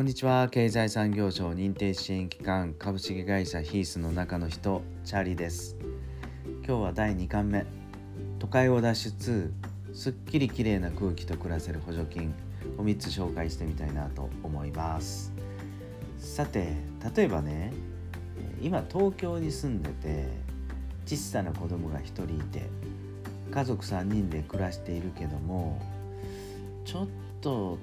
こんにちは。経済産業省認定支援機関株式会社ヒースの中の人チャーリーです。今日は第2巻目。都会を脱出。すっきり綺麗な空気と暮らせる補助金を3つ紹介してみたいなと思います。さて例えばね今東京に住んでて小さな子供が1人いて家族3人で暮らしているけどもちょっと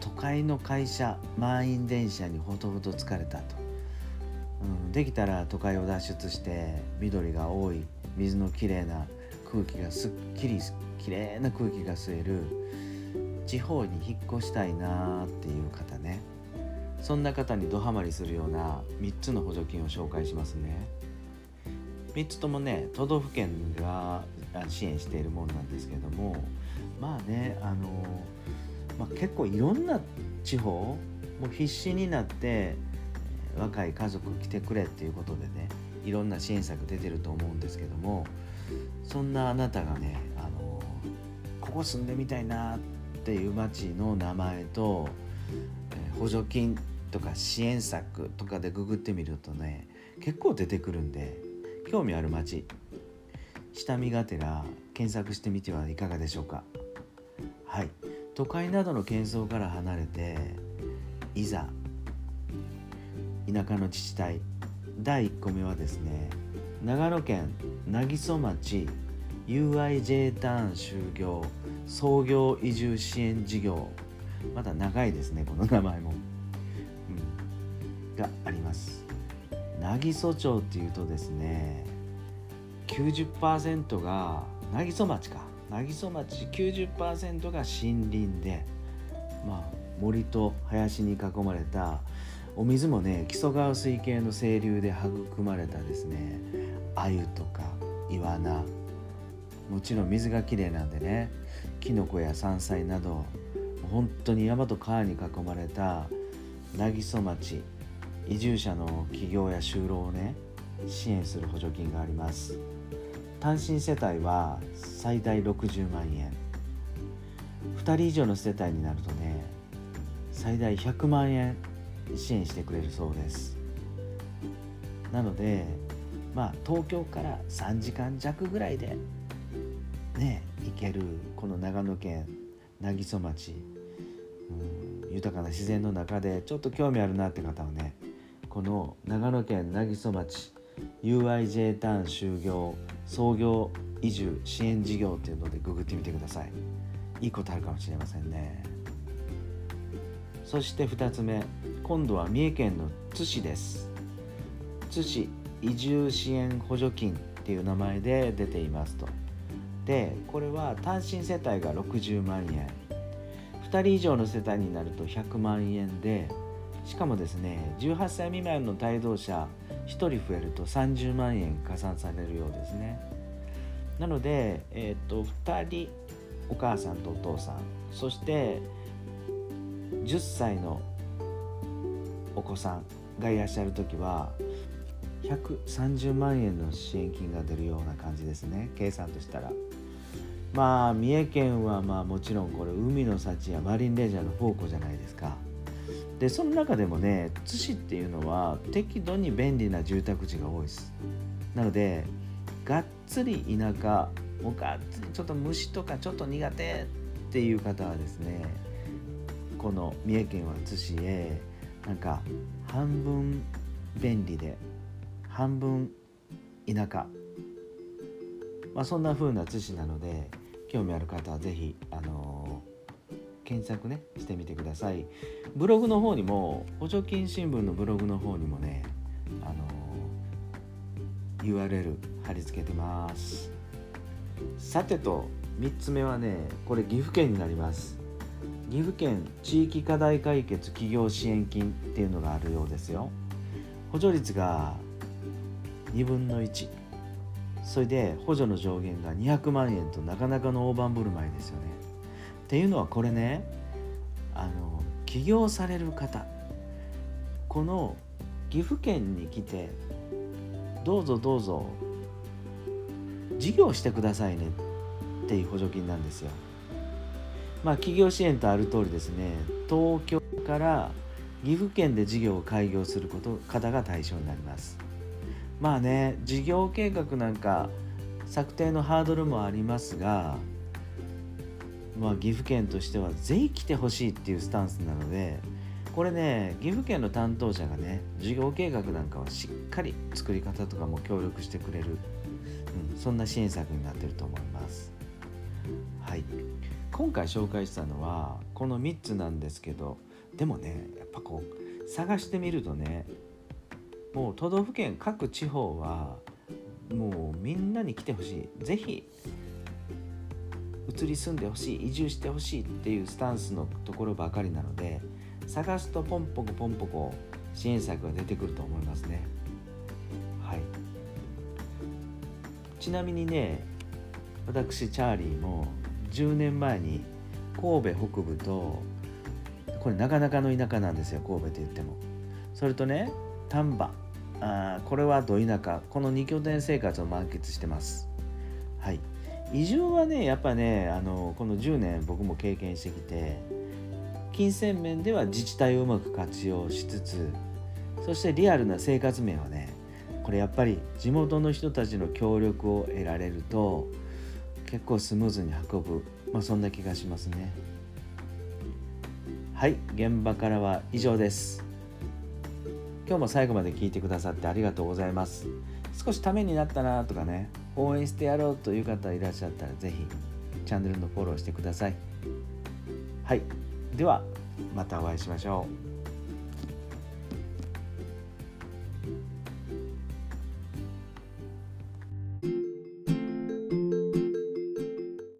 都会の会社満員電車にほとほと疲れたと、うん、できたら都会を脱出して緑が多い水のきれいな空気がすっきりきれいな空気が吸える地方に引っ越したいなっていう方ね。そんな方にドハマりするような3つの補助金を紹介しますね。3つともね都道府県が支援しているものなんですけどもまあねあのまあ、結構いろんな地方もう必死になって若い家族来てくれっていうことでねいろんな支援策出てると思うんですけどもそんなあなたがねあのここ住んでみたいなっていう町の名前とえ補助金とか支援策とかでググってみるとね結構出てくるんで興味ある町下見がてら検索してみてはいかがでしょうか。都会などの喧騒から離れていざ田舎の自治体第1個目はですね長野県渚曽町 UIJ ターン就業創業移住支援事業まだ長いですねこの名前も、うん、があります。渚曽町っていうとですね90%が渚曽町か。渚町90%が森林で、まあ、森と林に囲まれたお水もね木曽川水系の清流で育まれたですね。鮎とかイワナ。もちろん水がきれいなんでねキノコや山菜など本当に山と川に囲まれた渚町。移住者の起業や就労をね支援する補助金があります。単身世帯は最大60万円。2人以上の世帯になるとね最大100万円支援してくれるそうです。なのでまあ東京から3時間弱ぐらいでね行けるこの長野県渚曽町、うん、豊かな自然の中でちょっと興味あるなって方はねこの長野県渚曽町 UIJ ターン就業創業移住支援事業っていうのでググってみてください。いいことあるかもしれませんね。そして2つ目今度は三重県の津市です。津市移住支援補助金っていう名前で出ていますと。でこれは単身世帯が60万円。2人以上の世帯になると100万円でしかもですね18歳未満の帯同者1人増えると30万円加算されるようですね。なので、えーと、2人お母さんとお父さんそして10歳のお子さんがいらっしゃる時は130万円の支援金が出るような感じですね。計算としたら。まあ三重県はまあもちろんこれ海の幸やマリンレジャーの宝庫じゃないですか。でその中でもね津市っていうのは適度に便利な住宅地が多いです。なのでがっつり田舎もうがっつりちょっと虫とかちょっと苦手っていう方はですねこの三重県は津市へなんか半分便利で半分田舎。まあそんな風な津市なので興味ある方は是非あの検索ねしてみてください。ブログの方にも補助金新聞のブログの方にもねあの URL 貼り付けてます。さてと3つ目はねこれ岐阜県になります。岐阜県地域課題解決企業支援金っていうのがあるようですよ。補助率が2分の1それで補助の上限が200万円となかなかの大盤振る舞いですよね。っていうのはこれねあの起業される方この岐阜県に来てどうぞどうぞ事業してくださいねっていう補助金なんですよ。まあ企業支援とある通りですね東京から岐阜県で事業を開業すること方が対象になりますまあね事業計画なんか策定のハードルもありますがまあ、岐阜県としてはぜひ来てほしいっていうスタンスなのでこれね岐阜県の担当者がね事業計画なんかはしっかり作り方とかも協力してくれる、うん、そんな支援策になってると思います。はい。今回紹介したのはこの3つなんですけどでもねやっぱこう探してみるとねもう都道府県各地方はもうみんなに来てほしい。是非移り住んでほしい移住してほしいっていうスタンスのところばかりなので探すとポンポコポンポコ支援策が出てくると思いますね。はい。ちなみにね私チャーリーも10年前に神戸北部とこれなかなかの田舎なんですよ神戸と言っても。それとね丹波。あこれはど田舎。この2拠点生活を満喫してます。はい。移住はねやっぱねあのこの10年僕も経験してきて金銭面では自治体をうまく活用しつつそしてリアルな生活面はねこれやっぱり地元の人たちの協力を得られると結構スムーズに運ぶ、まあ、そんな気がしますね。はい現場からは以上です。今日も最後まで聞いてくださってありがとうございます。少しためになったなとかね。応援してやろうという方いらっしゃったら是非チャンネルのフォローしてください。はい。ではまたお会いしましょう。